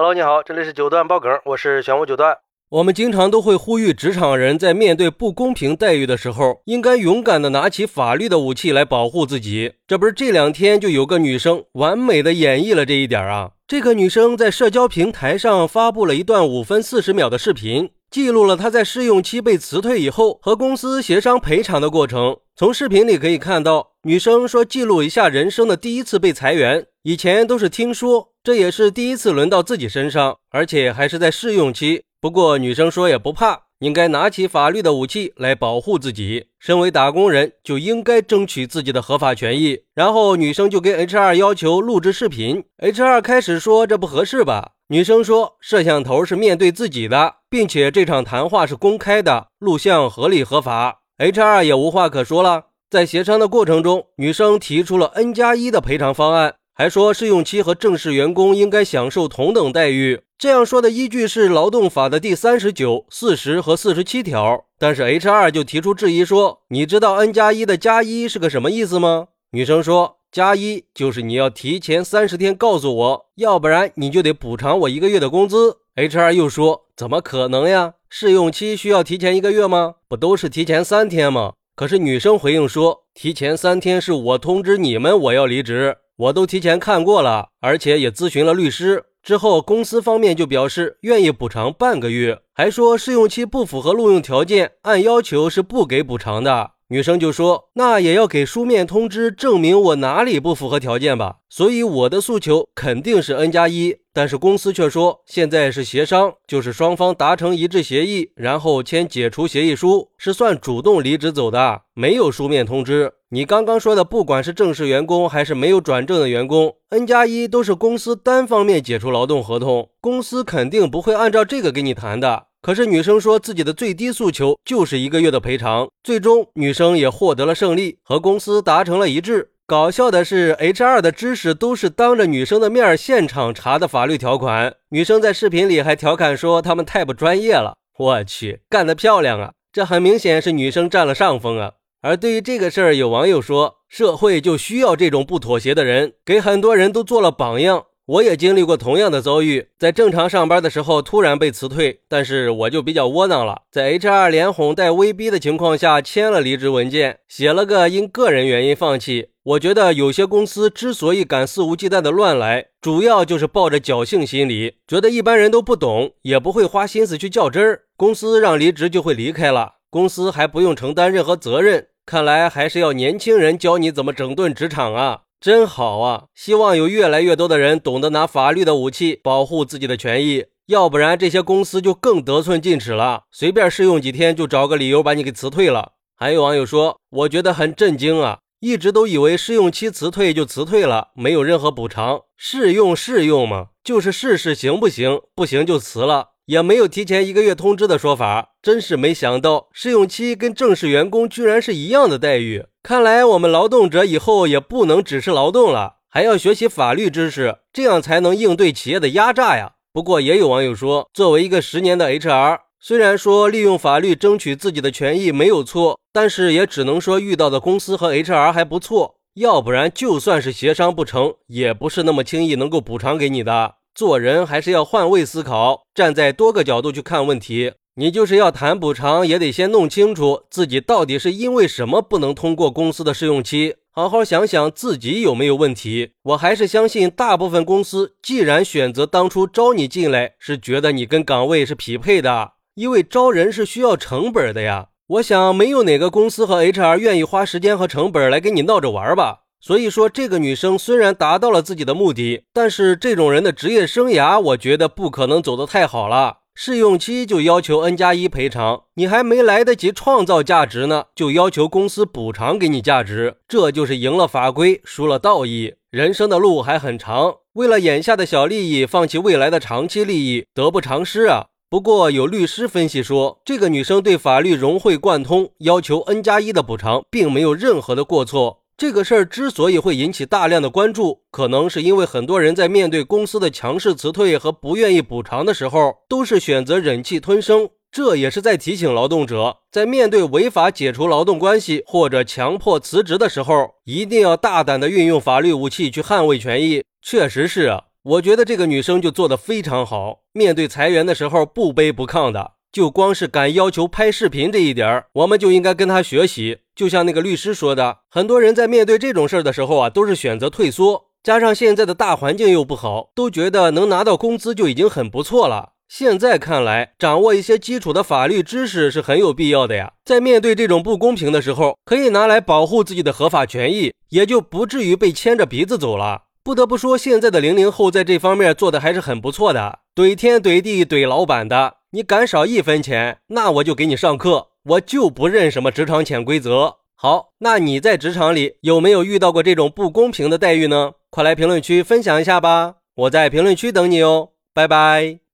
Hello，你好，这里是九段爆梗，我是玄武九段。我们经常都会呼吁职场人在面对不公平待遇的时候，应该勇敢的拿起法律的武器来保护自己。这不是这两天就有个女生完美的演绎了这一点啊！这个女生在社交平台上发布了一段五分四十秒的视频，记录了她在试用期被辞退以后和公司协商赔偿的过程。从视频里可以看到，女生说记录一下人生的第一次被裁员，以前都是听说。这也是第一次轮到自己身上，而且还是在试用期。不过女生说也不怕，应该拿起法律的武器来保护自己。身为打工人，就应该争取自己的合法权益。然后女生就跟 HR 要求录制视频，HR 开始说这不合适吧？女生说摄像头是面对自己的，并且这场谈话是公开的，录像合理合法。HR 也无话可说了。在协商的过程中，女生提出了 N 加一的赔偿方案。还说试用期和正式员工应该享受同等待遇。这样说的依据是劳动法的第三十九、四十和四十七条。但是 HR 就提出质疑说：“你知道 N 加一的加一是个什么意思吗？”女生说：“加一就是你要提前三十天告诉我，要不然你就得补偿我一个月的工资。”HR 又说：“怎么可能呀？试用期需要提前一个月吗？不都是提前三天吗？”可是女生回应说：“提前三天是我通知你们我要离职。”我都提前看过了，而且也咨询了律师。之后，公司方面就表示愿意补偿半个月，还说试用期不符合录用条件，按要求是不给补偿的。女生就说：“那也要给书面通知，证明我哪里不符合条件吧。”所以我的诉求肯定是 N 加一，但是公司却说现在是协商，就是双方达成一致协议，然后签解除协议书，是算主动离职走的，没有书面通知。你刚刚说的，不管是正式员工还是没有转正的员工，N 加一都是公司单方面解除劳动合同，公司肯定不会按照这个跟你谈的。可是女生说自己的最低诉求就是一个月的赔偿，最终女生也获得了胜利，和公司达成了一致。搞笑的是，HR 的知识都是当着女生的面现场查的法律条款。女生在视频里还调侃说他们太不专业了。我去，干得漂亮啊！这很明显是女生占了上风啊。而对于这个事儿，有网友说，社会就需要这种不妥协的人，给很多人都做了榜样。我也经历过同样的遭遇，在正常上班的时候突然被辞退，但是我就比较窝囊了，在 HR 连哄带威逼的情况下签了离职文件，写了个因个人原因放弃。我觉得有些公司之所以敢肆无忌惮的乱来，主要就是抱着侥幸心理，觉得一般人都不懂，也不会花心思去较真儿，公司让离职就会离开了，公司还不用承担任何责任。看来还是要年轻人教你怎么整顿职场啊。真好啊！希望有越来越多的人懂得拿法律的武器保护自己的权益，要不然这些公司就更得寸进尺了，随便试用几天就找个理由把你给辞退了。还有网友说，我觉得很震惊啊，一直都以为试用期辞退就辞退了，没有任何补偿。试用试用嘛，就是试试行不行，不行就辞了。也没有提前一个月通知的说法，真是没想到试用期跟正式员工居然是一样的待遇。看来我们劳动者以后也不能只是劳动了，还要学习法律知识，这样才能应对企业的压榨呀。不过也有网友说，作为一个十年的 HR，虽然说利用法律争取自己的权益没有错，但是也只能说遇到的公司和 HR 还不错，要不然就算是协商不成，也不是那么轻易能够补偿给你的。做人还是要换位思考，站在多个角度去看问题。你就是要谈补偿，也得先弄清楚自己到底是因为什么不能通过公司的试用期，好好想想自己有没有问题。我还是相信，大部分公司既然选择当初招你进来，是觉得你跟岗位是匹配的，因为招人是需要成本的呀。我想，没有哪个公司和 HR 愿意花时间和成本来跟你闹着玩吧。所以说，这个女生虽然达到了自己的目的，但是这种人的职业生涯，我觉得不可能走得太好了。试用期就要求 N 加一赔偿，你还没来得及创造价值呢，就要求公司补偿给你价值，这就是赢了法规，输了道义。人生的路还很长，为了眼下的小利益，放弃未来的长期利益，得不偿失啊。不过有律师分析说，这个女生对法律融会贯通，要求 N 加一的补偿，并没有任何的过错。这个事儿之所以会引起大量的关注，可能是因为很多人在面对公司的强势辞退和不愿意补偿的时候，都是选择忍气吞声。这也是在提醒劳动者，在面对违法解除劳动关系或者强迫辞职的时候，一定要大胆的运用法律武器去捍卫权益。确实是啊，我觉得这个女生就做得非常好，面对裁员的时候不卑不亢的。就光是敢要求拍视频这一点儿我们就应该跟他学习。就像那个律师说的，很多人在面对这种事儿的时候啊，都是选择退缩。加上现在的大环境又不好，都觉得能拿到工资就已经很不错了。现在看来，掌握一些基础的法律知识是很有必要的呀。在面对这种不公平的时候，可以拿来保护自己的合法权益，也就不至于被牵着鼻子走了。不得不说，现在的零零后在这方面做的还是很不错的。怼天怼地怼老板的，你敢少一分钱，那我就给你上课，我就不认什么职场潜规则。好，那你在职场里有没有遇到过这种不公平的待遇呢？快来评论区分享一下吧，我在评论区等你哦，拜拜。